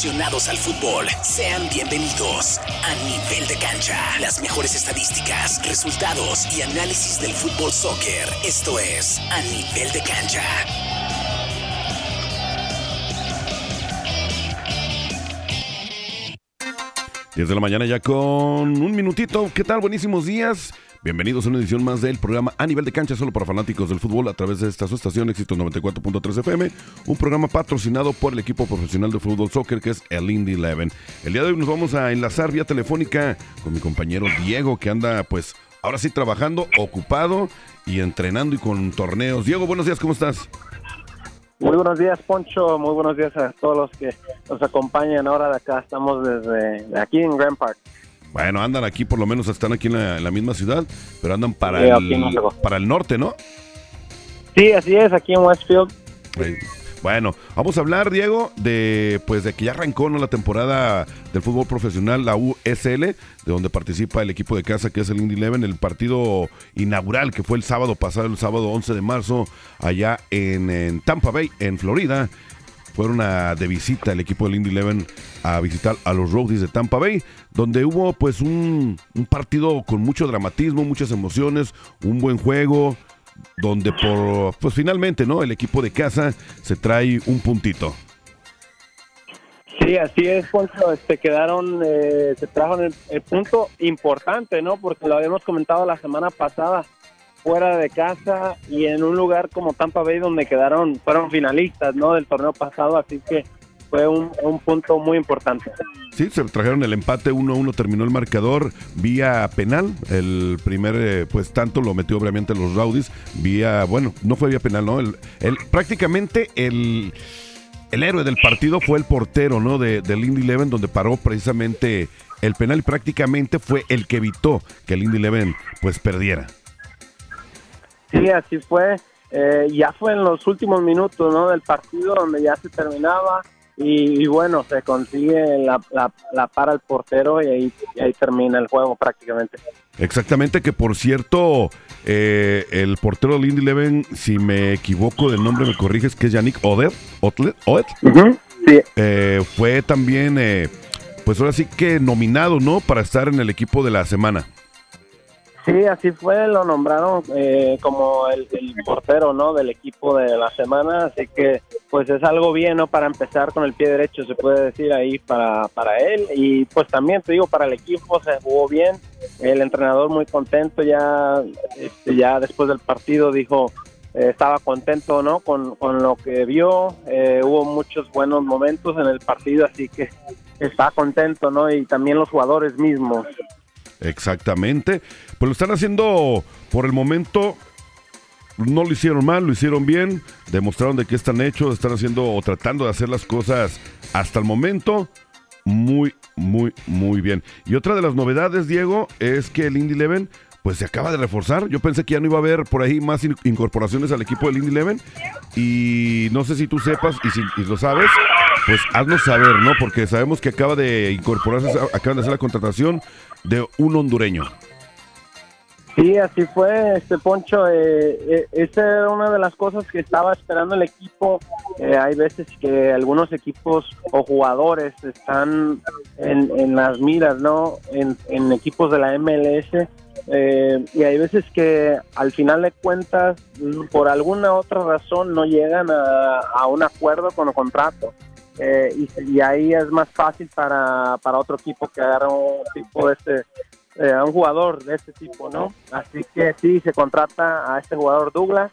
aficionados al fútbol, sean bienvenidos a Nivel de Cancha. Las mejores estadísticas, resultados y análisis del fútbol soccer. Esto es A Nivel de Cancha. Diez de la mañana ya con un minutito. ¿Qué tal? Buenísimos días. Bienvenidos a una edición más del programa A Nivel de Cancha, solo para fanáticos del fútbol a través de esta su estación Éxito 94.3 FM, un programa patrocinado por el equipo profesional de fútbol soccer que es el Indy Eleven. El día de hoy nos vamos a enlazar vía telefónica con mi compañero Diego que anda pues ahora sí trabajando, ocupado y entrenando y con torneos. Diego, buenos días, ¿cómo estás? Muy buenos días, Poncho. Muy buenos días a todos los que nos acompañan ahora de acá. Estamos desde aquí en Grand Park. Bueno, andan aquí, por lo menos están aquí en la, en la misma ciudad, pero andan para, Sí, el, para el norte, ¿no? Sí, así es, aquí en Westfield. Bueno, vamos a hablar, Diego, de pues de que ya arrancó ¿no? la temporada del fútbol profesional, la USL, de donde participa el equipo de casa que es el Indy Eleven, el partido inaugural que fue el sábado pasado, el sábado 11 de marzo, allá en, en Tampa Bay, en Florida. Fueron a, de visita el equipo del Indy Eleven a visitar a los Roadies de Tampa Bay, donde hubo pues un, partido con mucho dramatismo, muchas emociones, un buen juego, donde por pues finalmente no el equipo de casa se trae un puntito Sí, así es, Poncho. Este, quedaron, eh, se trajo el, el punto importante, ¿no? Porque lo habíamos comentado la semana pasada, fuera de casa y en un lugar como Tampa Bay donde quedaron, fueron finalistas, ¿no? Del torneo pasado, así que fue un, un punto muy importante. sí se trajeron el empate 1-1 terminó el marcador vía penal el primer eh, pues tanto lo metió obviamente los Rowdies vía bueno no fue vía penal no el, prácticamente el el héroe del partido fue el portero no de, del Indy Eleven donde paró precisamente el penal y prácticamente fue el que evitó que el Indy Eleven pues perdiera Sí, así fue. Eh, ya fue en los últimos minutos ¿no? del partido donde ya se terminaba y, y bueno, se consigue la, la, la para el portero y ahí, y ahí termina el juego prácticamente. Exactamente, que por cierto, eh, el portero del Indy Eleven, si me equivoco del nombre, me corriges, que es Yannick Oder, Otlet, Oet, Sí, eh, fue también, eh, pues ahora sí que nominado, ¿no? Para estar en el equipo de la semana. Sí, así fue, lo nombraron eh, como el, portero ¿no? del equipo de la semana, así que pues es algo bien ¿no? para empezar con el pie derecho, se puede decir ahí para, para él y pues también te digo, para el equipo se jugó bien, el entrenador muy contento ya, este, ya después del partido dijo eh, estaba contento no con, con lo que vio eh, hubo muchos buenos momentos en el partido así que está contento no y también los jugadores mismos Exactamente. Pues lo están haciendo por el momento. No lo hicieron mal, lo hicieron bien. Demostraron de qué están hechos. Están haciendo o tratando de hacer las cosas hasta el momento muy, muy, muy bien. Y otra de las novedades, Diego, es que el Indy Eleven pues se acaba de reforzar. Yo pensé que ya no iba a haber por ahí más in- incorporaciones al equipo del Indy Eleven. Y no sé si tú sepas y si lo sabes, pues haznos saber, ¿no? Porque sabemos que acaba de incorporarse, acaban de hacer la contratación de un hondureño. Sí, así fue, este Poncho. Eh, eh, era una de las cosas que estaba esperando el equipo. Eh, hay veces que algunos equipos o jugadores están en, las miras, ¿no? En, en equipos de la MLS. eh, y hay veces que al final de cuentas, mm, por alguna otra razón, no llegan a, a un acuerdo con el contrato. Eh, y, y ahí es más fácil para, para otro equipo que agarra un tipo de este eh, un jugador de este tipo, ¿no? Así que sí, se contrata a este jugador Douglas,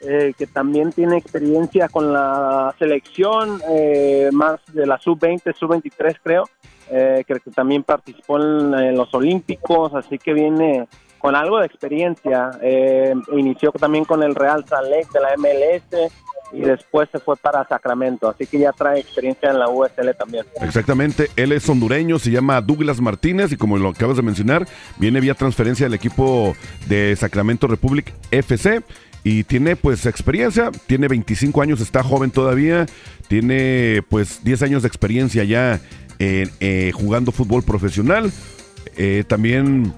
eh, que también tiene experiencia con la selección, eh, más de la sub-20, sub-23 creo, eh, creo que también participó en, en los Olímpicos, así que viene con algo de experiencia. Inició también con el Real Salt de la MLS y después se fue para Sacramento, así que ya trae experiencia en la USL también. Exactamente, él es hondureño, se llama Douglas Martínez y como lo acabas de mencionar, viene vía transferencia del equipo de Sacramento Republic FC y tiene pues experiencia, tiene 25 años, está joven todavía, tiene pues 10 años de experiencia ya en, eh, jugando fútbol profesional. Eh, también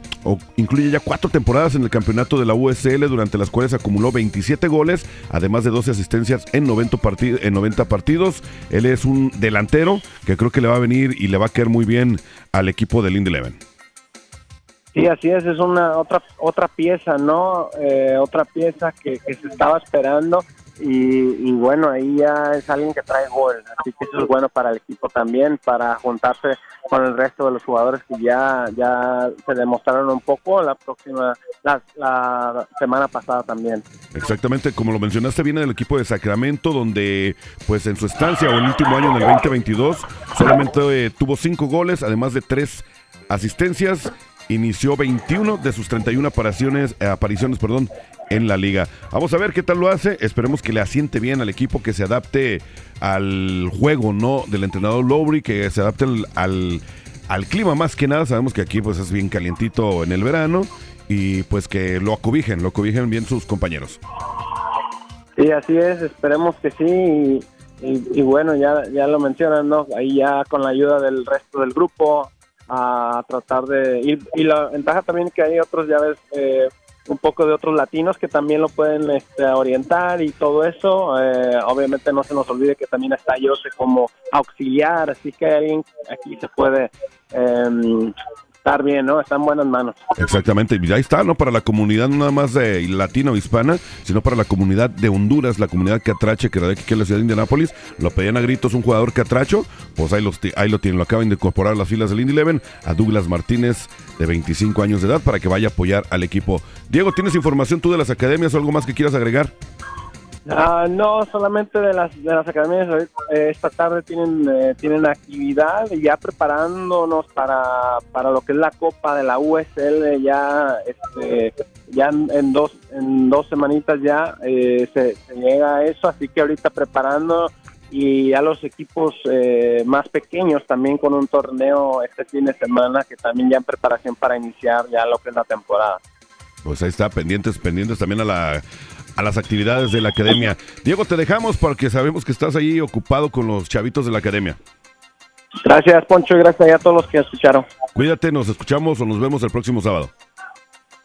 incluye ya cuatro temporadas en el campeonato de la USL, durante las cuales acumuló 27 goles, además de 12 asistencias en 90, en 90 partidos. Él es un delantero que creo que le va a venir y le va a caer muy bien al equipo del Indy Eleven. Sí, así es, es una otra otra pieza, ¿no? Eh, otra pieza que, se estaba esperando y, bueno, ahí ya es alguien que trae gol, así que eso es bueno para el equipo también, para juntarse con el resto de los jugadores que ya, ya se demostraron un poco la próxima, la, semana pasada también. Exactamente, como lo mencionaste, viene del equipo de Sacramento, donde pues en su estancia o el último año, en el 2022, solamente eh, tuvo cinco goles, además de tres asistencias inició 21 de sus 31 apariciones, eh, apariciones perdón, en la liga. Vamos a ver qué tal lo hace. Esperemos que le asiente bien al equipo, que se adapte al juego, ¿no? Del entrenador Lowry, que se adapte al, al, clima más que nada. Sabemos que aquí pues es bien calientito en el verano y pues que lo acobijen, lo acobijen bien sus compañeros. Sí, así es, esperemos que sí. Y, bueno, ya, ya lo mencionan, ¿no? Ahí ya con la ayuda del resto del grupo, a tratar de ir. Y la ventaja también que hay otros, ya ves, eh, un poco de otros latinos que también lo pueden este, orientar y todo eso. Eh, obviamente no se nos olvide que también está Jose como auxiliar, así que alguien aquí se puede eh, estar bien, ¿no? Está en buenas manos. Exactamente, y ahí está, ¿no? Para la comunidad nada más de latino-hispana, sino para la comunidad de Honduras, la comunidad catrache que radica aquí en la ciudad de Indianápolis. Lo pedían a gritos un jugador catracho, pues ahí, los, ahí lo tienen, lo acaban de incorporar a las filas del Indy Eleven, a Douglas Martínez, de 25 años de edad, para que vaya a apoyar al equipo. Diego, ¿tienes información tú de las academias o algo más que quieras agregar? Ah, no, solamente de las, de las academias. Eh, esta tarde tienen, eh, tienen actividad y ya preparándonos para, para lo que es la Copa de la USL. Ya, este, ya en, dos, en dos semanitas ya eh, se, llega a eso. Así que ahorita preparando y a los equipos más pequeños también con un torneo este fin de semana que también ya en preparación para iniciar ya lo que es la temporada. Pues ahí está, pendientes, pendientes también a la a las actividades de la academia. Diego, te dejamos porque sabemos que estás ahí ocupado con los chavitos de la academia. Gracias, Poncho, y gracias a todos los que escucharon. Cuídate, nos escuchamos o nos vemos el próximo sábado.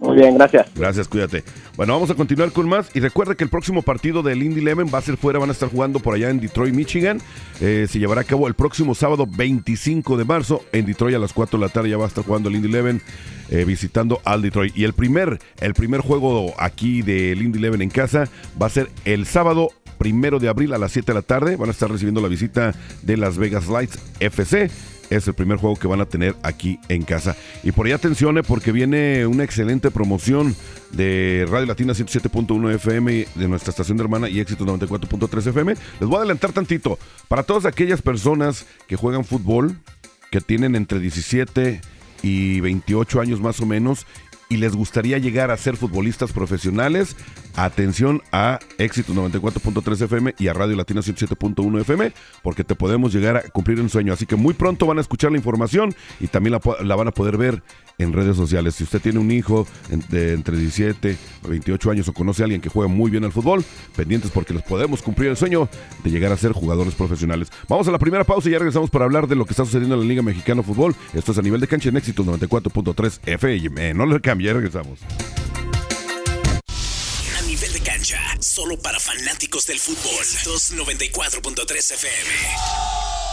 Muy bien, gracias. Gracias, cuídate. Bueno, vamos a continuar con más. Y recuerda que el próximo partido del Indy Eleven va a ser fuera, van a estar jugando por allá en Detroit, Michigan. Eh, se llevará a cabo el próximo sábado 25 de marzo. En Detroit a las 4 de la tarde ya va a estar jugando el Indy Eleven. Eh, visitando al Detroit. Y el primer, el primer juego aquí del Indy Eleven en casa va a ser el sábado primero de abril a las 7 de la tarde. Van a estar recibiendo la visita de Las Vegas Lights FC es el primer juego que van a tener aquí en casa. Y por ahí atenciones porque viene una excelente promoción de Radio Latina 107.1 FM de nuestra estación de hermana y Éxito 94.3 FM. Les voy a adelantar tantito. Para todas aquellas personas que juegan fútbol, que tienen entre 17 y 28 años más o menos y les gustaría llegar a ser futbolistas profesionales, atención a Éxito 94.3 FM y a Radio Latina 107.1 FM, porque te podemos llegar a cumplir un sueño. Así que muy pronto van a escuchar la información y también la, van a poder ver en redes sociales. Si usted tiene un hijo de entre 17 o 28 años o conoce a alguien que juega muy bien al fútbol, pendientes porque les podemos cumplir el sueño de llegar a ser jugadores profesionales. Vamos a la primera pausa y ya regresamos para hablar de lo que está sucediendo en la Liga Mexicana de Fútbol. Esto es a nivel de cancha en Éxito 94.3 FM. No le cambie, ya regresamos solo para fanáticos del fútbol. 294.3 FM.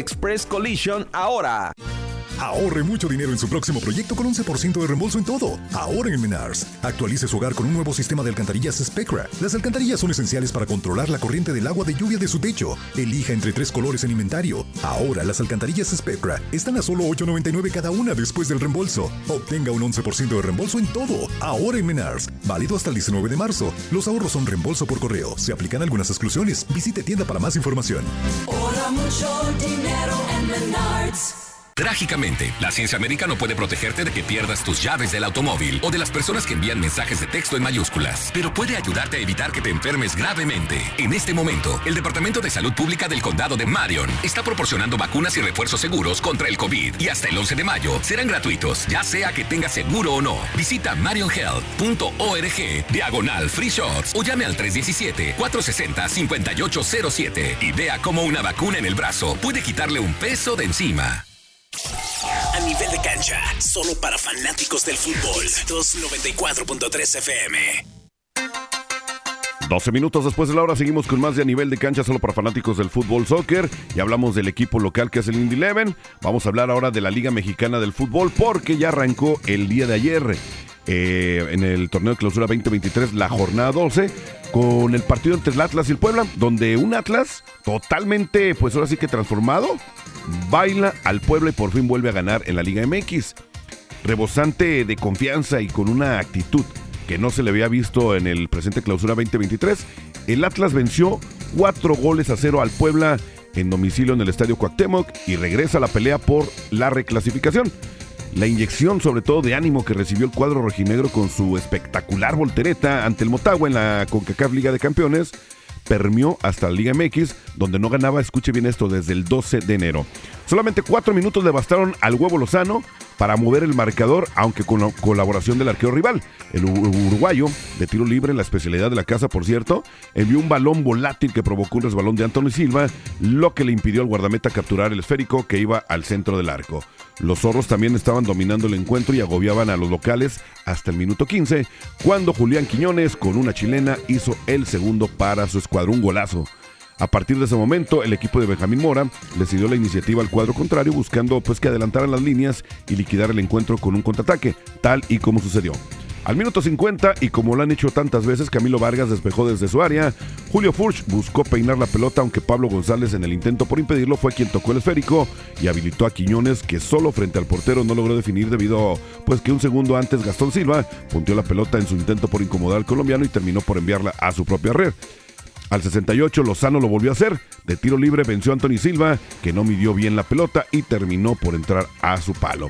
Express Collision ahora. Ahorre mucho dinero en su próximo proyecto con 11% de reembolso en todo. Ahora en Menars. Actualice su hogar con un nuevo sistema de alcantarillas Spectra. Las alcantarillas son esenciales para controlar la corriente del agua de lluvia de su techo. Elija entre tres colores en inventario. Ahora las alcantarillas Spectra están a solo $8.99 cada una después del reembolso. Obtenga un 11% de reembolso en todo. Ahora en Menars. Válido hasta el 19 de marzo. Los ahorros son reembolso por correo. Se aplican algunas exclusiones. Visite tienda para más información. Ahorra mucho dinero en Menards. Trágicamente, la ciencia médica no puede protegerte de que pierdas tus llaves del automóvil o de las personas que envían mensajes de texto en mayúsculas, pero puede ayudarte a evitar que te enfermes gravemente. En este momento, el Departamento de Salud Pública del Condado de Marion está proporcionando vacunas y refuerzos seguros contra el COVID y hasta el 11 de mayo serán gratuitos, ya sea que tengas seguro o no. Visita marionhealth.org, diagonal free shots o llame al 317-460-5807 y vea cómo una vacuna en el brazo puede quitarle un peso de encima. A nivel de cancha, solo para fanáticos del fútbol. 294.3 FM. 12 minutos después de la hora seguimos con más de a nivel de cancha solo para fanáticos del fútbol soccer y hablamos del equipo local que es el Indy Eleven. Vamos a hablar ahora de la Liga Mexicana del Fútbol porque ya arrancó el día de ayer eh, en el torneo de clausura 2023 la jornada 12 con el partido entre el Atlas y el Puebla donde un Atlas totalmente pues ahora sí que transformado baila al Puebla y por fin vuelve a ganar en la Liga MX. Rebosante de confianza y con una actitud que no se le había visto en el presente clausura 2023, el Atlas venció cuatro goles a cero al Puebla en domicilio en el Estadio Cuauhtémoc y regresa a la pelea por la reclasificación. La inyección sobre todo de ánimo que recibió el cuadro rojinegro con su espectacular voltereta ante el Motagua en la CONCACAF Liga de Campeones permeó hasta la Liga MX, donde no ganaba, escuche bien esto, desde el 12 de enero. Solamente cuatro minutos le bastaron al huevo Lozano para mover el marcador, aunque con la colaboración del arquero rival. El uruguayo, de tiro libre, la especialidad de la casa, por cierto, envió un balón volátil que provocó un resbalón de Antonio Silva, lo que le impidió al guardameta capturar el esférico que iba al centro del arco. Los zorros también estaban dominando el encuentro y agobiaban a los locales hasta el minuto 15, cuando Julián Quiñones, con una chilena, hizo el segundo para su escuadrón golazo. A partir de ese momento, el equipo de Benjamín Mora decidió la iniciativa al cuadro contrario, buscando pues que adelantaran las líneas y liquidar el encuentro con un contraataque, tal y como sucedió. Al minuto 50, y como lo han hecho tantas veces, Camilo Vargas despejó desde su área. Julio Furch buscó peinar la pelota, aunque Pablo González en el intento por impedirlo fue quien tocó el esférico y habilitó a Quiñones, que solo frente al portero no logró definir debido pues que un segundo antes Gastón Silva punteó la pelota en su intento por incomodar al colombiano y terminó por enviarla a su propia red. Al 68 Lozano lo volvió a hacer. De tiro libre venció a Anthony Silva, que no midió bien la pelota y terminó por entrar a su palo.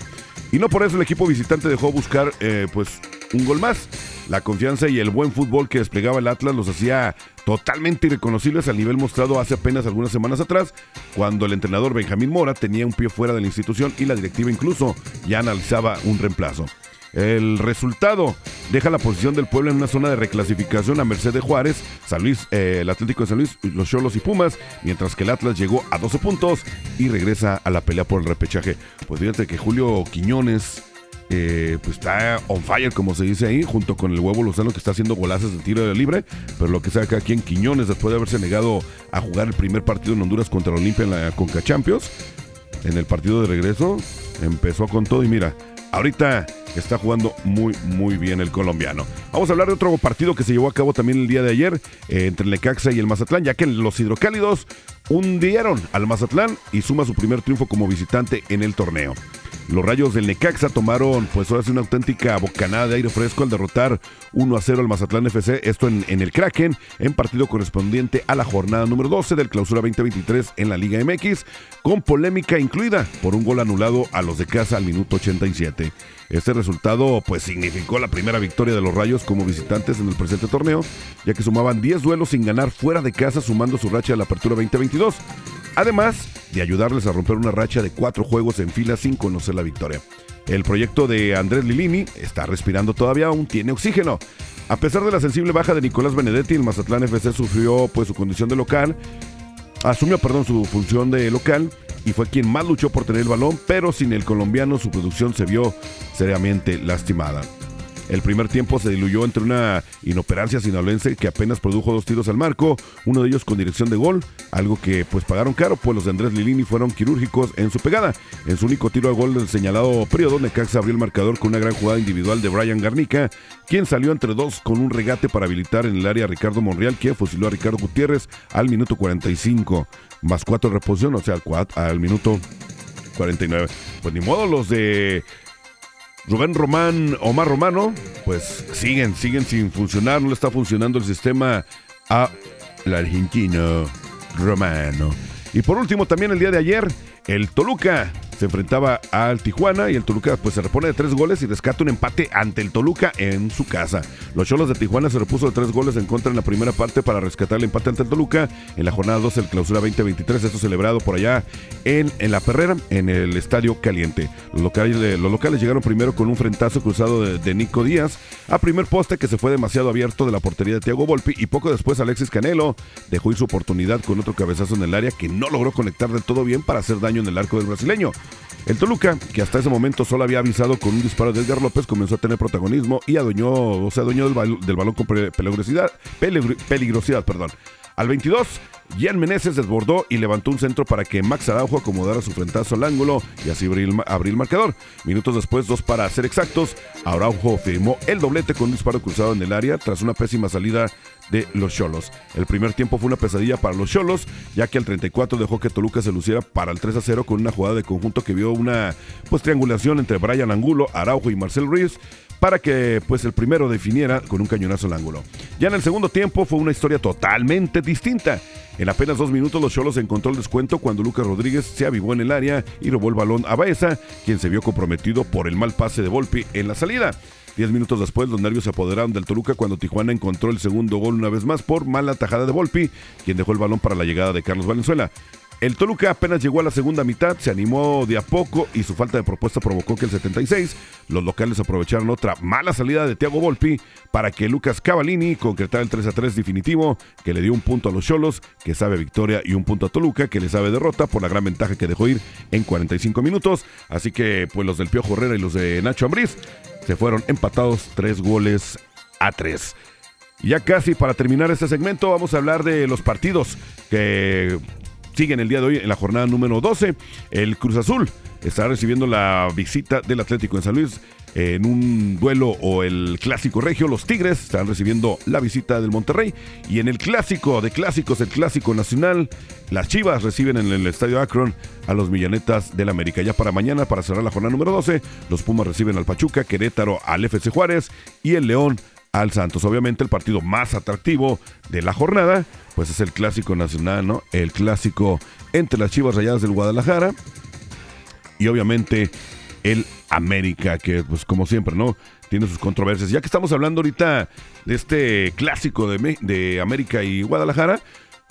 Y no por eso el equipo visitante dejó buscar eh, pues un gol más. La confianza y el buen fútbol que desplegaba el Atlas los hacía totalmente irreconocibles al nivel mostrado hace apenas algunas semanas atrás, cuando el entrenador Benjamín Mora tenía un pie fuera de la institución y la directiva incluso ya analizaba un reemplazo. El resultado deja la posición del pueblo en una zona de reclasificación a merced de Juárez, San Luis, eh, el Atlético de San Luis, los Cholos y Pumas, mientras que el Atlas llegó a 12 puntos y regresa a la pelea por el repechaje. Pues fíjate que Julio Quiñones eh, pues está on fire, como se dice ahí, junto con el huevo Lozano que está haciendo golazos de tiro de libre. Pero lo que saca aquí en Quiñones, después de haberse negado a jugar el primer partido en Honduras contra la Olimpia en la Conca Champions, en el partido de regreso, empezó con todo y mira, ahorita está jugando muy, muy bien el colombiano. Vamos a hablar de otro partido que se llevó a cabo también el día de ayer eh, entre el Necaxa y el Mazatlán, ya que los hidrocálidos hundieron al Mazatlán y suma su primer triunfo como visitante en el torneo. Los rayos del Necaxa tomaron, pues ahora sí, una auténtica bocanada de aire fresco al derrotar 1 a 0 al Mazatlán FC, esto en, en, el Kraken, en partido correspondiente a la jornada número 12 del Clausura 2023 en la Liga MX, con polémica incluida por un gol anulado a los de casa al minuto 87. Este resultado pues significó la primera victoria de los Rayos como visitantes en el presente torneo, ya que sumaban 10 duelos sin ganar fuera de casa sumando su racha de la apertura 2022 además de ayudarles a romper una racha de cuatro juegos en fila sin conocer la victoria. El proyecto de Andrés Lilini está respirando todavía, aún tiene oxígeno. A pesar de la sensible baja de Nicolás Benedetti, el Mazatlán FC sufrió pues su condición de local, asumió perdón su función de local y fue quien más luchó por tener el balón, pero sin el colombiano su producción se vio seriamente lastimada. El primer tiempo se diluyó entre una inoperancia sinaloense que apenas produjo dos tiros al marco, uno de ellos con dirección de gol, algo que pues pagaron caro, pues los de Andrés Lilini fueron quirúrgicos en su pegada. En su único tiro a gol del señalado periodo, Necaxa abrió el marcador con una gran jugada individual de Brian Garnica, quien salió entre dos con un regate para habilitar en el área a Ricardo Monreal, quien fusiló a Ricardo Gutiérrez al minuto 45, más cuatro de reposición, o sea, al, al minuto 49. Pues ni modo, los de Rubén Román, Omar Romano, pues siguen, siguen sin funcionar, no le está funcionando el sistema a la argentino Romano. Y por último, también el día de ayer, el Toluca se enfrentaba al Tijuana y el Toluca pues se repone de tres goles y rescata un empate ante el Toluca en su casa. Los Cholos de Tijuana se repuso de tres goles en contra en la primera parte para rescatar el empate ante el Toluca en la jornada 12 del clausura 2023, esto celebrado por allá en, en La Ferrera, en el Estadio Caliente. Los locales, los locales llegaron primero con un frentazo cruzado de, Nico Díaz a primer poste que se fue demasiado abierto de la portería de Thiago Volpi y poco después Alexis Canelo dejó ir su oportunidad con otro cabezazo en el área que no logró conectar del todo bien para hacer daño en el arco del brasileño. El Toluca, que hasta ese momento solo había avisado con un disparo de Edgar López, comenzó a tener protagonismo y adueñó, o sea, adueñó del, bal del balón con peligrosidad, peligr peligrosidad, perdón. Al 22, Gian Meneses desbordó y levantó un centro para que Max Araujo acomodara su frentazo al ángulo y así abrir el marcador. Minutos después, dos para ser exactos, Araujo firmó el doblete con un disparo cruzado en el área tras una pésima salida de los Cholos. El primer tiempo fue una pesadilla para los Cholos, ya que al 34 dejó que Toluca se luciera para el 3 a 0 con una jugada de conjunto que vio una pues triangulación entre Brian Angulo, Araujo y Marcel Ruiz para que pues el primero definiera con un cañonazo al ángulo. Ya en el segundo tiempo fue una historia totalmente distinta. En apenas dos minutos los Cholos encontró el descuento cuando Lucas Rodríguez se avivó en el área y robó el balón a Baeza, quien se vio comprometido por el mal pase de Volpi en la salida. Diez minutos después, los nervios se apoderaron del Toluca cuando Tijuana encontró el segundo gol una vez más por mala tajada de Volpi, quien dejó el balón para la llegada de Carlos Valenzuela. El Toluca apenas llegó a la segunda mitad, se animó de a poco y su falta de propuesta provocó que el 76 los locales aprovecharon otra mala salida de Thiago Volpi para que Lucas Cavallini concretara el 3 a 3 definitivo que le dio un punto a los Cholos, que sabe victoria, y un punto a Toluca, que le sabe derrota por la gran ventaja que dejó ir en 45 minutos. Así que pues los del Piojo Herrera y los de Nacho Ambriz se fueron empatados tres goles a tres. Ya casi para terminar este segmento vamos a hablar de los partidos que siguen el día de hoy en la jornada número 12. El Cruz Azul estará recibiendo la visita del Atlético en San Luis en un duelo o el clásico regio, los Tigres estarán recibiendo la visita del Monterrey. Y en el clásico de clásicos, el clásico nacional, las Chivas reciben en el estadio Akron a los Millanetas del América. Ya para mañana, para cerrar la jornada número 12, los Pumas reciben al Pachuca, Querétaro al FC Juárez y el León al Santos. Obviamente el partido más atractivo de la jornada, pues es el clásico nacional, ¿no? El clásico entre las Chivas Rayadas del Guadalajara y obviamente el América, que pues como siempre, ¿no? Tiene sus controversias. Ya que estamos hablando ahorita de este clásico de, de América y Guadalajara,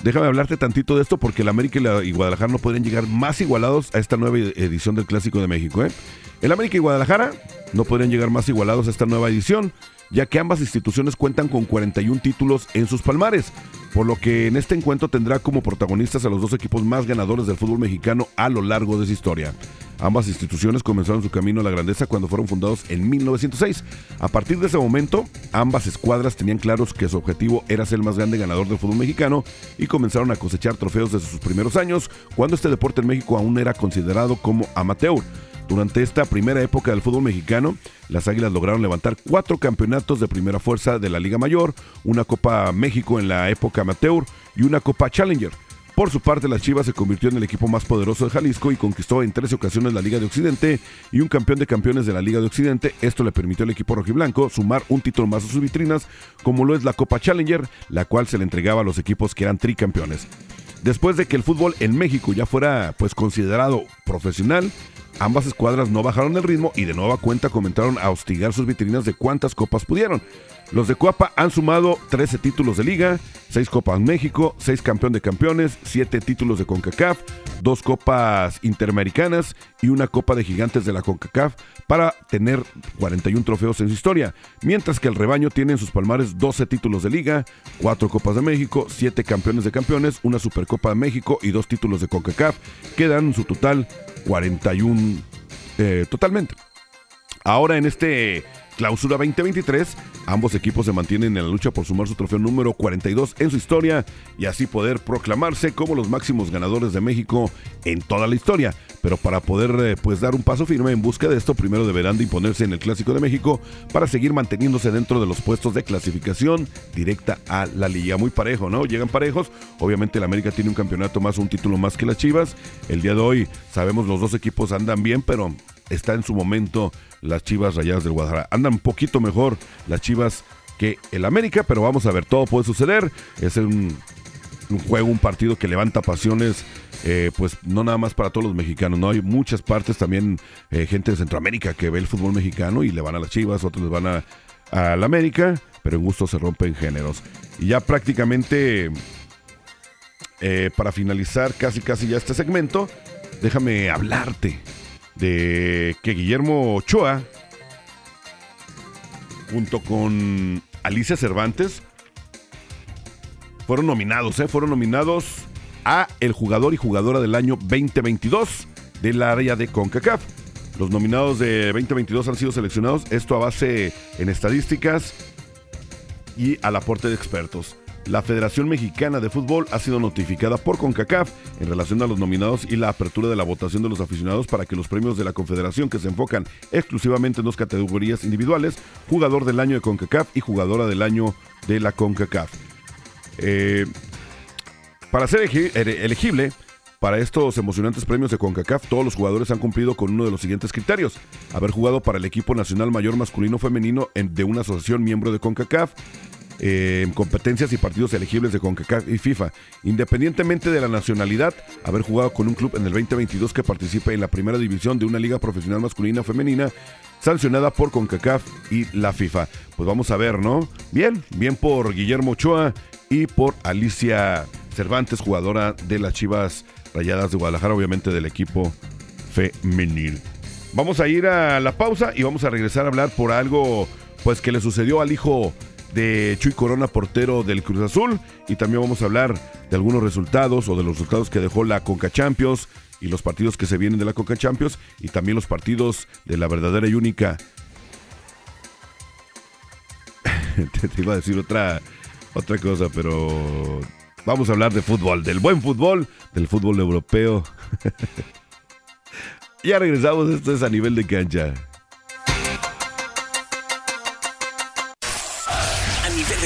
déjame hablarte tantito de esto porque el América y, y, Guadalajara no pueden llegar más igualados a esta nueva edición del Clásico de México. ¿eh? El América y Guadalajara no podrían llegar más igualados a esta nueva edición, ya que ambas instituciones cuentan con 41 títulos en sus palmares, por lo que en este encuentro tendrá como protagonistas a los dos equipos más ganadores del fútbol mexicano a lo largo de su historia. Ambas instituciones comenzaron su camino a la grandeza cuando fueron fundados en 1906. A partir de ese momento, ambas escuadras tenían claros que su objetivo era ser el más grande ganador del fútbol mexicano y comenzaron a cosechar trofeos desde sus primeros años, cuando este deporte en México aún era considerado como amateur. Durante esta primera época del fútbol mexicano, las Águilas lograron levantar cuatro campeonatos de primera fuerza de la Liga Mayor, una Copa México en la época amateur y una Copa Challenger. Por su parte, las Chivas se convirtió en el equipo más poderoso de Jalisco y conquistó en 13 ocasiones la Liga de Occidente y un campeón de campeones de la Liga de Occidente. Esto le permitió al equipo rojiblanco sumar un título más a sus vitrinas, como lo es la Copa Challenger, la cual se le entregaba a los equipos que eran tricampeones. Después de que el fútbol en México ya fuera pues considerado profesional, ambas escuadras no bajaron el ritmo y de nueva cuenta comenzaron a hostigar sus vitrinas de cuántas copas pudieron. Los de Coapa han sumado 13 títulos de liga, 6 Copas México, 6 campeón de campeones, 7 títulos de CONCACAF, 2 Copas Interamericanas y una Copa de Gigantes de la CONCACAF para tener 41 trofeos en su historia, mientras que el rebaño tiene en sus palmares 12 títulos de liga, 4 Copas de México, 7 campeones de campeones, una Supercopa de México y 2 títulos de CONCACAF, que dan en su total 41 eh, totalmente. Ahora en este clausura 2023, ambos equipos se mantienen en la lucha por sumar su trofeo número 42 en su historia y así poder proclamarse como los máximos ganadores de México en toda la historia. Pero para poder eh, pues dar un paso firme en busca de esto, primero deberán de imponerse en el Clásico de México para seguir manteniéndose dentro de los puestos de clasificación directa a la liga. Muy parejo, ¿no? Llegan parejos. Obviamente el América tiene un campeonato más, un título más que las Chivas. El día de hoy sabemos los dos equipos andan bien, pero está en su momento las Chivas Rayadas del Guadalajara. Andan un poquito mejor las Chivas que el América, pero vamos a ver, todo puede suceder. Es un, un juego, un partido que levanta pasiones, eh, pues no nada más para todos los mexicanos, ¿no? Hay muchas partes también, eh, gente de Centroamérica que ve el fútbol mexicano y le van a las Chivas, otros les van a, la América, pero en gusto se rompen géneros. Y ya prácticamente, eh, para finalizar casi casi ya este segmento, déjame hablarte de que Guillermo Ochoa, junto con Alicia Cervantes, fueron nominados, ¿eh? fueron nominados a el jugador y jugadora del año 2022 del área de CONCACAF. Los nominados de 2022 han sido seleccionados, esto a base en estadísticas y al aporte de expertos. La Federación Mexicana de Fútbol ha sido notificada por CONCACAF en relación a los nominados y la apertura de la votación de los aficionados para que los premios de la Confederación, que se enfocan exclusivamente en dos categorías individuales, jugador del año de CONCACAF y jugadora del año de la CONCACAF. Eh, para ser elegi- ele- elegible para estos emocionantes premios de CONCACAF, todos los jugadores han cumplido con uno de los siguientes criterios. Haber jugado para el equipo nacional mayor masculino o femenino en- de una asociación miembro de CONCACAF, eh, en competencias y partidos elegibles de CONCACAF y FIFA. Independientemente de la nacionalidad, haber jugado con un club en el 2022 que participe en la primera división de una liga profesional masculina o femenina sancionada por CONCACAF y la FIFA. Pues vamos a ver, ¿no? Bien, bien por Guillermo Ochoa y por Alicia Cervantes, jugadora de las Chivas Rayadas de Guadalajara, obviamente del equipo femenil. Vamos a ir a la pausa y vamos a regresar a hablar por algo pues que le sucedió al hijo de Chuy Corona, portero del Cruz Azul, y también vamos a hablar de algunos resultados o de los resultados que dejó la Conca Champions y los partidos que se vienen de la Conca Champions y también los partidos de la verdadera y única te, te iba a decir otra otra cosa, pero vamos a hablar de fútbol, del buen fútbol, del fútbol europeo. ya regresamos, esto es a nivel de cancha.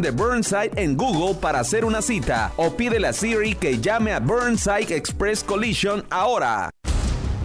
de Burnside en Google para hacer una cita o pídele a Siri que llame a Burnside Express Collision ahora.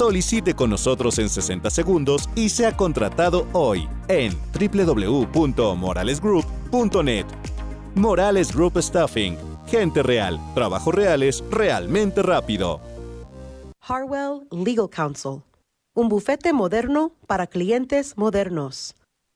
Solicite con nosotros en 60 segundos y sea contratado hoy en www.moralesgroup.net. Morales Group Staffing. Gente real, trabajos reales, realmente rápido. Harwell Legal Counsel. Un bufete moderno para clientes modernos.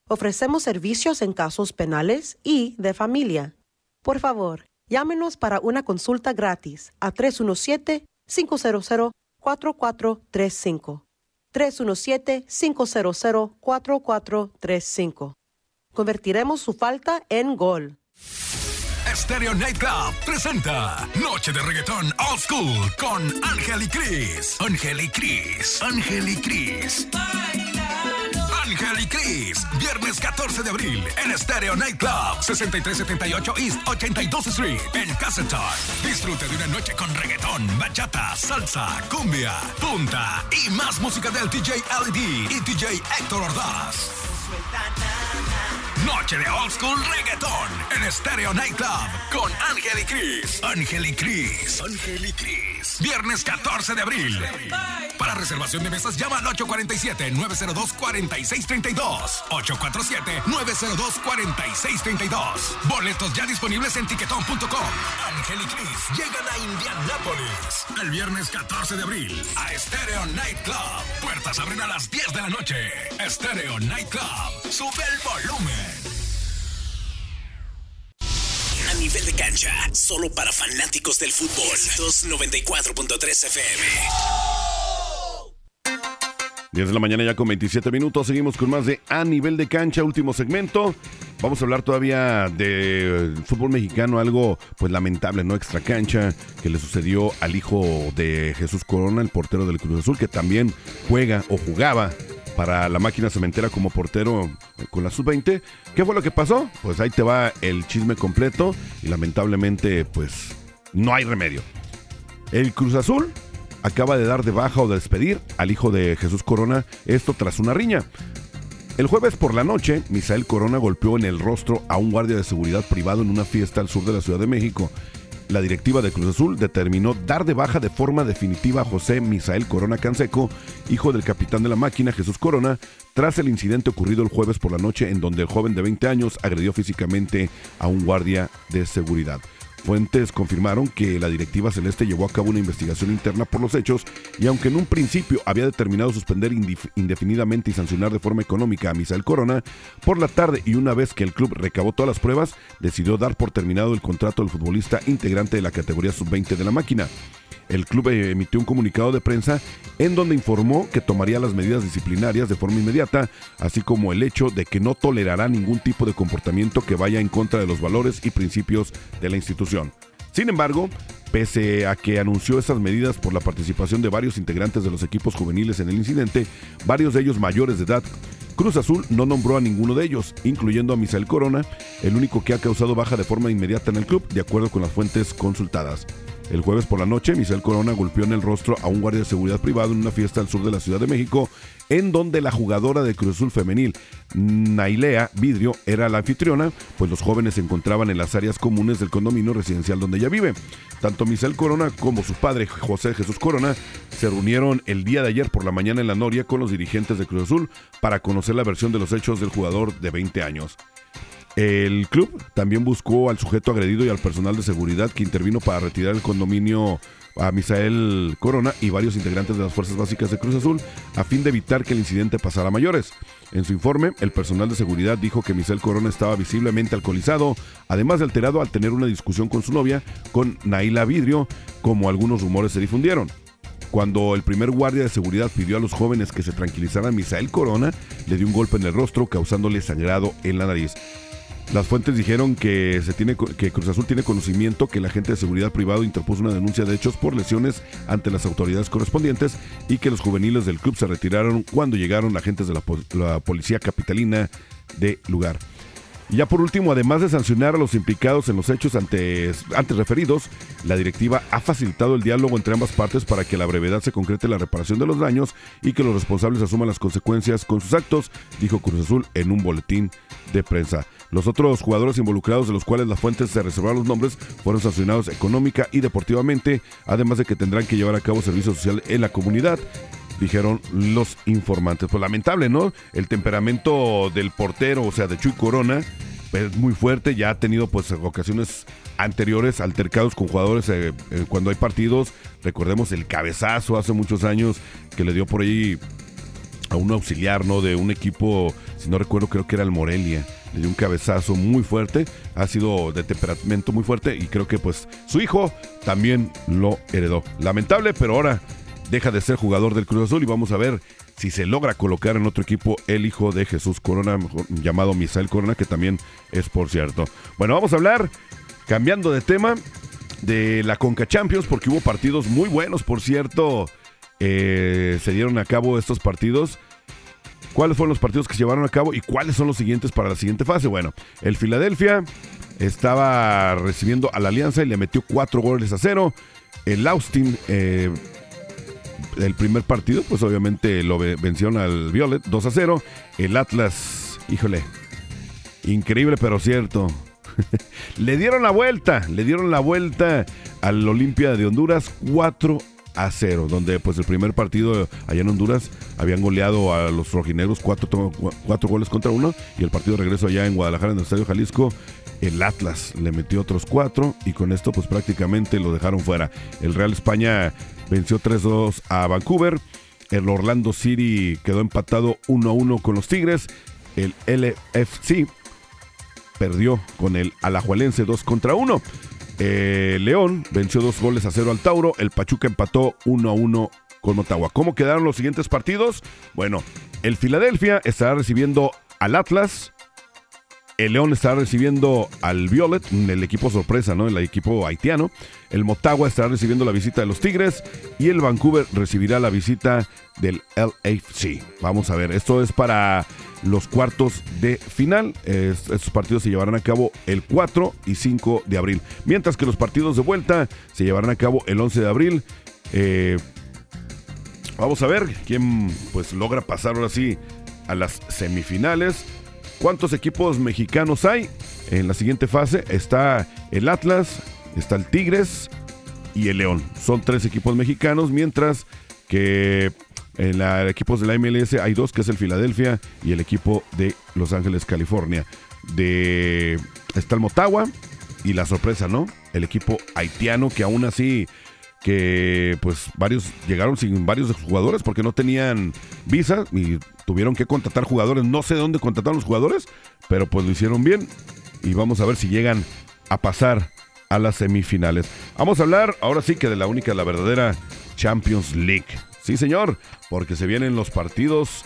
Ofrecemos servicios en casos penales y de familia. Por favor, llámenos para una consulta gratis a 317 500 4435 317-500-4435. Convertiremos su falta en gol. Stereo Nightclub presenta Noche de Reggaetón Old School con Ángel y Cris. Ángel y Cris. Ángel y Cris. Ángel y Cris. Viernes 14 de abril en Stereo Nightclub 6378 East 82 Street en Casseton. Disfrute de una noche con reggaetón, bachata, salsa, cumbia, punta y más música del DJ LED y DJ Héctor Ordaz. Noche de Old School Reggaeton en Stereo Nightclub con Ángel y Cris. Ángel y Cris. Ángel y Cris. Viernes 14 de abril. Para reservación de mesas llama al 847-902-4632. 847-902-4632. Boletos ya disponibles en tiquetón.com. Ángel y Cris llegan a Indianápolis el viernes 14 de abril a Stereo Nightclub. Puertas abren a las 10 de la noche. Stereo Nightclub. Sube el volumen. A nivel de cancha, solo para fanáticos del fútbol. 294.3 FM. 10 de la mañana ya con 27 minutos. Seguimos con más de A nivel de cancha, último segmento. Vamos a hablar todavía de fútbol mexicano, algo pues lamentable, ¿no? Extra cancha, que le sucedió al hijo de Jesús Corona, el portero del Cruz Azul, que también juega o jugaba para la máquina cementera como portero con la sub-20. ¿Qué fue lo que pasó? Pues ahí te va el chisme completo y lamentablemente pues no hay remedio. El Cruz Azul acaba de dar de baja o de despedir al hijo de Jesús Corona, esto tras una riña. El jueves por la noche, Misael Corona golpeó en el rostro a un guardia de seguridad privado en una fiesta al sur de la Ciudad de México. La directiva de Cruz Azul determinó dar de baja de forma definitiva a José Misael Corona Canseco, hijo del capitán de la máquina Jesús Corona, tras el incidente ocurrido el jueves por la noche en donde el joven de 20 años agredió físicamente a un guardia de seguridad. Fuentes confirmaron que la directiva celeste llevó a cabo una investigación interna por los hechos y aunque en un principio había determinado suspender indefinidamente y sancionar de forma económica a Misael Corona, por la tarde y una vez que el club recabó todas las pruebas, decidió dar por terminado el contrato del futbolista integrante de la categoría sub-20 de la máquina. El club emitió un comunicado de prensa en donde informó que tomaría las medidas disciplinarias de forma inmediata, así como el hecho de que no tolerará ningún tipo de comportamiento que vaya en contra de los valores y principios de la institución. Sin embargo, pese a que anunció esas medidas por la participación de varios integrantes de los equipos juveniles en el incidente, varios de ellos mayores de edad, Cruz Azul no nombró a ninguno de ellos, incluyendo a Misael Corona, el único que ha causado baja de forma inmediata en el club, de acuerdo con las fuentes consultadas. El jueves por la noche, Misael Corona golpeó en el rostro a un guardia de seguridad privado en una fiesta al sur de la Ciudad de México, en donde la jugadora de Cruz Azul femenil, Nailea Vidrio, era la anfitriona, pues los jóvenes se encontraban en las áreas comunes del condominio residencial donde ella vive. Tanto Misael Corona como su padre, José Jesús Corona, se reunieron el día de ayer por la mañana en la Noria con los dirigentes de Cruz Azul para conocer la versión de los hechos del jugador de 20 años. El club también buscó al sujeto agredido y al personal de seguridad que intervino para retirar el condominio a Misael Corona y varios integrantes de las fuerzas básicas de Cruz Azul a fin de evitar que el incidente pasara a mayores. En su informe, el personal de seguridad dijo que Misael Corona estaba visiblemente alcoholizado, además de alterado al tener una discusión con su novia, con Naila Vidrio, como algunos rumores se difundieron. Cuando el primer guardia de seguridad pidió a los jóvenes que se tranquilizaran, Misael Corona le dio un golpe en el rostro, causándole sangrado en la nariz. Las fuentes dijeron que, se tiene, que Cruz Azul tiene conocimiento que el agente de seguridad privado interpuso una denuncia de hechos por lesiones ante las autoridades correspondientes y que los juveniles del club se retiraron cuando llegaron agentes de la, la policía capitalina de lugar. Y ya por último, además de sancionar a los implicados en los hechos antes, antes referidos, la directiva ha facilitado el diálogo entre ambas partes para que a la brevedad se concrete la reparación de los daños y que los responsables asuman las consecuencias con sus actos, dijo Cruz Azul en un boletín de prensa. Los otros jugadores involucrados, de los cuales las fuentes se reservaron los nombres, fueron sancionados económica y deportivamente, además de que tendrán que llevar a cabo servicio social en la comunidad dijeron los informantes. Pues lamentable, ¿no? El temperamento del portero, o sea, de Chuy Corona, es muy fuerte. Ya ha tenido, pues, ocasiones anteriores altercados con jugadores eh, eh, cuando hay partidos. Recordemos el cabezazo hace muchos años que le dio por ahí a un auxiliar, ¿no? De un equipo, si no recuerdo, creo que era el Morelia. Le dio un cabezazo muy fuerte. Ha sido de temperamento muy fuerte y creo que, pues, su hijo también lo heredó. Lamentable, pero ahora deja de ser jugador del Cruz Azul y vamos a ver si se logra colocar en otro equipo el hijo de Jesús Corona, llamado Misael Corona, que también es por cierto. Bueno, vamos a hablar, cambiando de tema, de la Conca Champions, porque hubo partidos muy buenos, por cierto. Eh, se dieron a cabo estos partidos. ¿Cuáles fueron los partidos que se llevaron a cabo y cuáles son los siguientes para la siguiente fase? Bueno, el Filadelfia estaba recibiendo a la Alianza y le metió cuatro goles a cero. El Austin, eh, el primer partido, pues obviamente lo ve- vencieron al Violet 2 a 0. El Atlas, híjole, increíble pero cierto. le dieron la vuelta, le dieron la vuelta al Olimpia de Honduras 4 a 0, donde pues el primer partido allá en Honduras habían goleado a los rojinegros cuatro, to- cuatro goles contra uno y el partido de regreso allá en Guadalajara en el Estadio Jalisco el Atlas le metió otros cuatro y con esto pues prácticamente lo dejaron fuera. El Real España venció 3-2 a Vancouver. El Orlando City quedó empatado 1-1 con los Tigres. El LFC perdió con el Alajuelense 2 contra 1. Eh, León venció dos goles a cero al Tauro. El Pachuca empató 1 a 1 con Motagua. ¿Cómo quedaron los siguientes partidos? Bueno, el Filadelfia estará recibiendo al Atlas. El León estará recibiendo al Violet, el equipo sorpresa, ¿no? El equipo haitiano. El Motagua estará recibiendo la visita de los Tigres. Y el Vancouver recibirá la visita del LAFC. Vamos a ver, esto es para los cuartos de final. Es- estos partidos se llevarán a cabo el 4 y 5 de abril. Mientras que los partidos de vuelta se llevarán a cabo el 11 de abril. Eh, vamos a ver quién pues logra pasar ahora sí a las semifinales. ¿Cuántos equipos mexicanos hay? En la siguiente fase está el Atlas, está el Tigres y el León. Son tres equipos mexicanos, mientras que en los equipos de la MLS hay dos, que es el Filadelfia y el equipo de Los Ángeles, California. De está el Motagua y la sorpresa, ¿no? El equipo haitiano que aún así que pues varios llegaron sin varios jugadores porque no tenían visa y tuvieron que contratar jugadores. No sé dónde contrataron los jugadores, pero pues lo hicieron bien y vamos a ver si llegan a pasar a las semifinales. Vamos a hablar ahora sí que de la única, la verdadera Champions League. Sí, señor, porque se vienen los partidos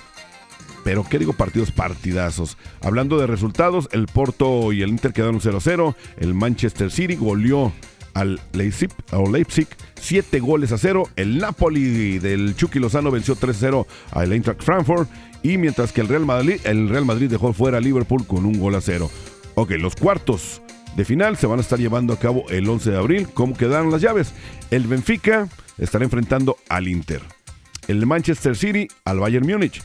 pero ¿qué digo partidos partidazos? Hablando de resultados, el Porto y el Inter quedaron 0-0. El Manchester City goleó al Leipzig, o Leipzig 7 goles a 0. El Napoli del Chucky Lozano venció 3-0 al Eintracht Frankfurt. Y mientras que el Real Madrid, el Real Madrid dejó fuera a Liverpool con un gol a 0. Ok, los cuartos de final se van a estar llevando a cabo el 11 de abril. ¿Cómo quedaron las llaves? El Benfica estará enfrentando al Inter. El Manchester City al Bayern Múnich.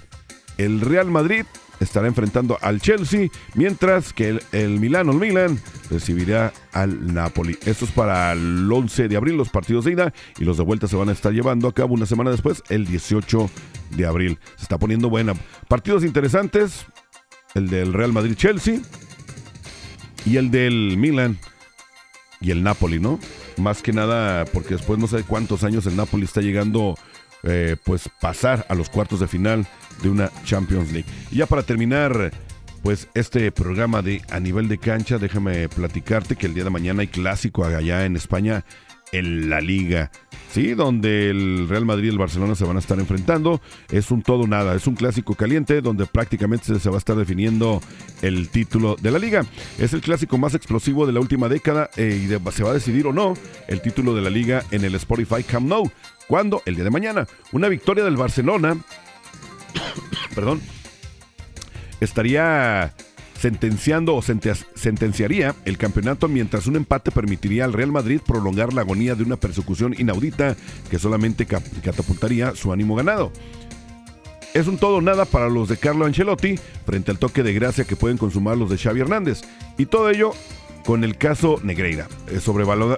El Real Madrid estará enfrentando al Chelsea, mientras que el, el Milán o el Milan recibirá al Napoli. Esto es para el 11 de abril, los partidos de ida y los de vuelta se van a estar llevando a cabo una semana después, el 18 de abril. Se está poniendo buena. Partidos interesantes, el del Real Madrid-Chelsea y el del Milan y el Napoli, ¿no? más que nada porque después no sé cuántos años el Napoli está llegando eh, pues pasar a los cuartos de final de una Champions League. Y ya para terminar pues este programa de a nivel de cancha, déjame platicarte que el día de mañana hay clásico allá en España en la liga. Sí, donde el Real Madrid y el Barcelona se van a estar enfrentando. Es un todo nada, es un clásico caliente donde prácticamente se va a estar definiendo el título de la liga. Es el clásico más explosivo de la última década eh, y se va a decidir o no el título de la liga en el Spotify Camp Nou. ¿Cuándo? El día de mañana. Una victoria del Barcelona, perdón, estaría sentenciando o sente- sentenciaría el campeonato mientras un empate permitiría al Real Madrid prolongar la agonía de una persecución inaudita que solamente catapultaría su ánimo ganado. Es un todo nada para los de Carlo Ancelotti frente al toque de gracia que pueden consumar los de Xavi Hernández. Y todo ello con el caso Negreira, eh,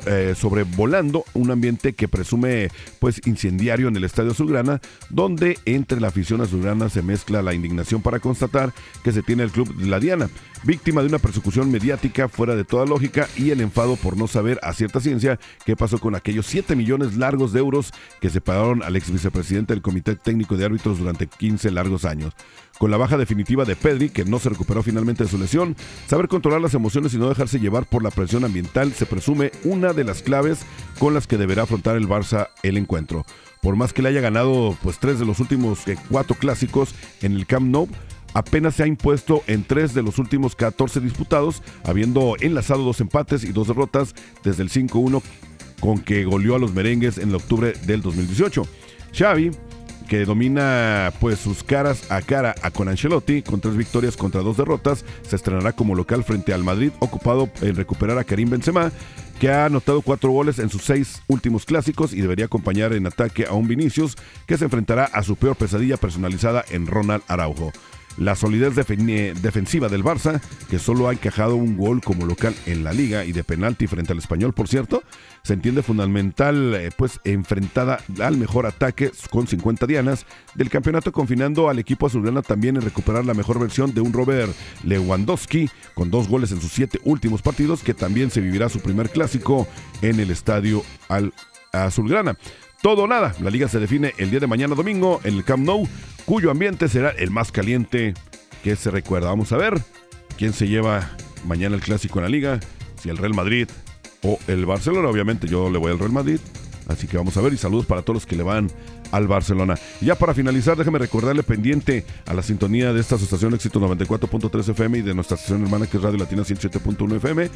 eh, sobrevolando un ambiente que presume pues incendiario en el Estadio Azulgrana, donde entre la afición azulgrana se mezcla la indignación para constatar que se tiene el club la Diana, víctima de una persecución mediática fuera de toda lógica y el enfado por no saber a cierta ciencia qué pasó con aquellos 7 millones largos de euros que se pagaron al ex vicepresidente del Comité Técnico de Árbitros durante 15 largos años. Con la baja definitiva de Pedri, que no se recuperó finalmente de su lesión, saber controlar las emociones y no dejarse llevar por la presión ambiental se presume una de las claves con las que deberá afrontar el Barça el encuentro. Por más que le haya ganado pues tres de los últimos eh, cuatro clásicos en el Camp Nou, apenas se ha impuesto en tres de los últimos 14 disputados, habiendo enlazado dos empates y dos derrotas desde el 5-1 con que goleó a los merengues en octubre del 2018. Xavi, que domina pues sus caras a cara a con Ancelotti con tres victorias contra dos derrotas, se estrenará como local frente al Madrid, ocupado en recuperar a Karim Benzema, que ha anotado cuatro goles en sus seis últimos clásicos y debería acompañar en ataque a un Vinicius que se enfrentará a su peor pesadilla personalizada en Ronald Araujo. La solidez defen- defensiva del Barça, que solo ha encajado un gol como local en la liga y de penalti frente al español, por cierto, se entiende fundamental, eh, pues enfrentada al mejor ataque con 50 dianas del campeonato, confinando al equipo azulgrana también en recuperar la mejor versión de un Robert Lewandowski con dos goles en sus siete últimos partidos, que también se vivirá su primer clásico en el estadio al azulgrana. Todo o nada, la liga se define el día de mañana domingo en el Camp Nou, cuyo ambiente será el más caliente que se recuerda. Vamos a ver quién se lleva mañana el clásico en la liga, si el Real Madrid o el Barcelona. Obviamente yo le voy al Real Madrid, así que vamos a ver y saludos para todos los que le van al Barcelona. Ya para finalizar, déjame recordarle pendiente a la sintonía de esta asociación Éxito 94.3 FM y de nuestra estación hermana que es Radio Latina 107.1 FM,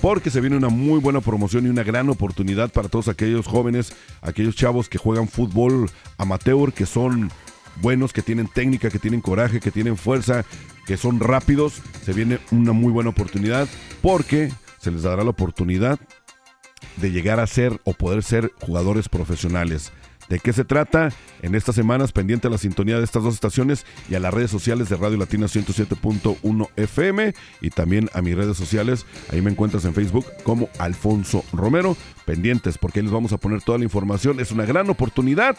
porque se viene una muy buena promoción y una gran oportunidad para todos aquellos jóvenes, aquellos chavos que juegan fútbol amateur, que son buenos, que tienen técnica, que tienen coraje, que tienen fuerza, que son rápidos. Se viene una muy buena oportunidad porque se les dará la oportunidad de llegar a ser o poder ser jugadores profesionales. ¿De qué se trata? En estas semanas, pendiente a la sintonía de estas dos estaciones y a las redes sociales de Radio Latina 107.1 FM y también a mis redes sociales. Ahí me encuentras en Facebook como Alfonso Romero. Pendientes porque ahí les vamos a poner toda la información. Es una gran oportunidad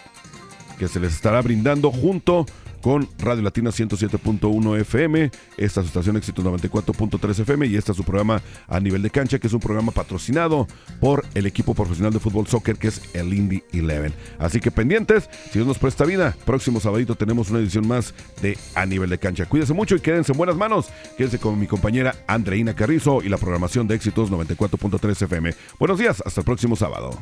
que se les estará brindando junto con Radio Latina 107.1 FM, esta es su estación Éxito 94.3 FM y este es su programa a nivel de cancha, que es un programa patrocinado por el equipo profesional de fútbol soccer que es el Indy 11. Así que pendientes, si Dios nos presta vida, próximo sabadito tenemos una edición más de A nivel de cancha. Cuídense mucho y quédense en buenas manos. Quédense con mi compañera Andreina Carrizo y la programación de Éxitos 94.3 FM. Buenos días, hasta el próximo sábado.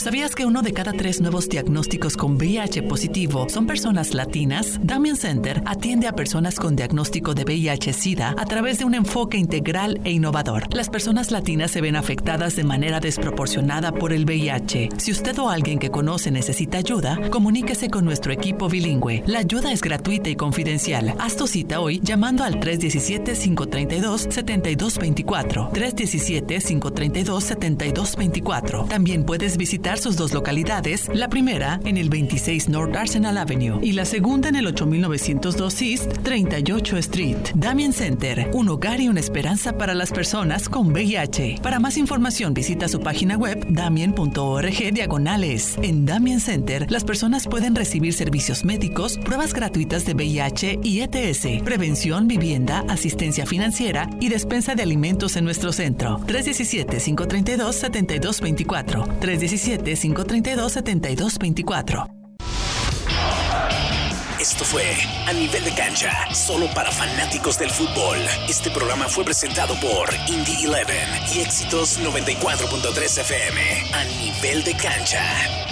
¿Sabías que uno de cada tres nuevos diagnósticos con VIH positivo son personas latinas? Damien Center atiende a personas con diagnóstico de VIH-Sida a través de un enfoque integral e innovador. Las personas latinas se ven afectadas de manera desproporcionada por el VIH. Si usted o alguien que conoce necesita ayuda, comuníquese con nuestro equipo bilingüe. La ayuda es gratuita y confidencial. Haz tu cita hoy llamando al 317-532-7224. 317-532-7224. También puedes visitar sus dos localidades, la primera en el 26 North Arsenal Avenue y la segunda en el 8902 East 38 Street. Damien Center, un hogar y una esperanza para las personas con VIH. Para más información visita su página web damien.org diagonales. En Damien Center, las personas pueden recibir servicios médicos, pruebas gratuitas de VIH y ETS, prevención, vivienda, asistencia financiera y despensa de alimentos en nuestro centro. 317-532-7224. 317 532-7224. Esto fue A Nivel de Cancha, solo para fanáticos del fútbol. Este programa fue presentado por Indie 11 y Éxitos 94.3 FM. A Nivel de Cancha.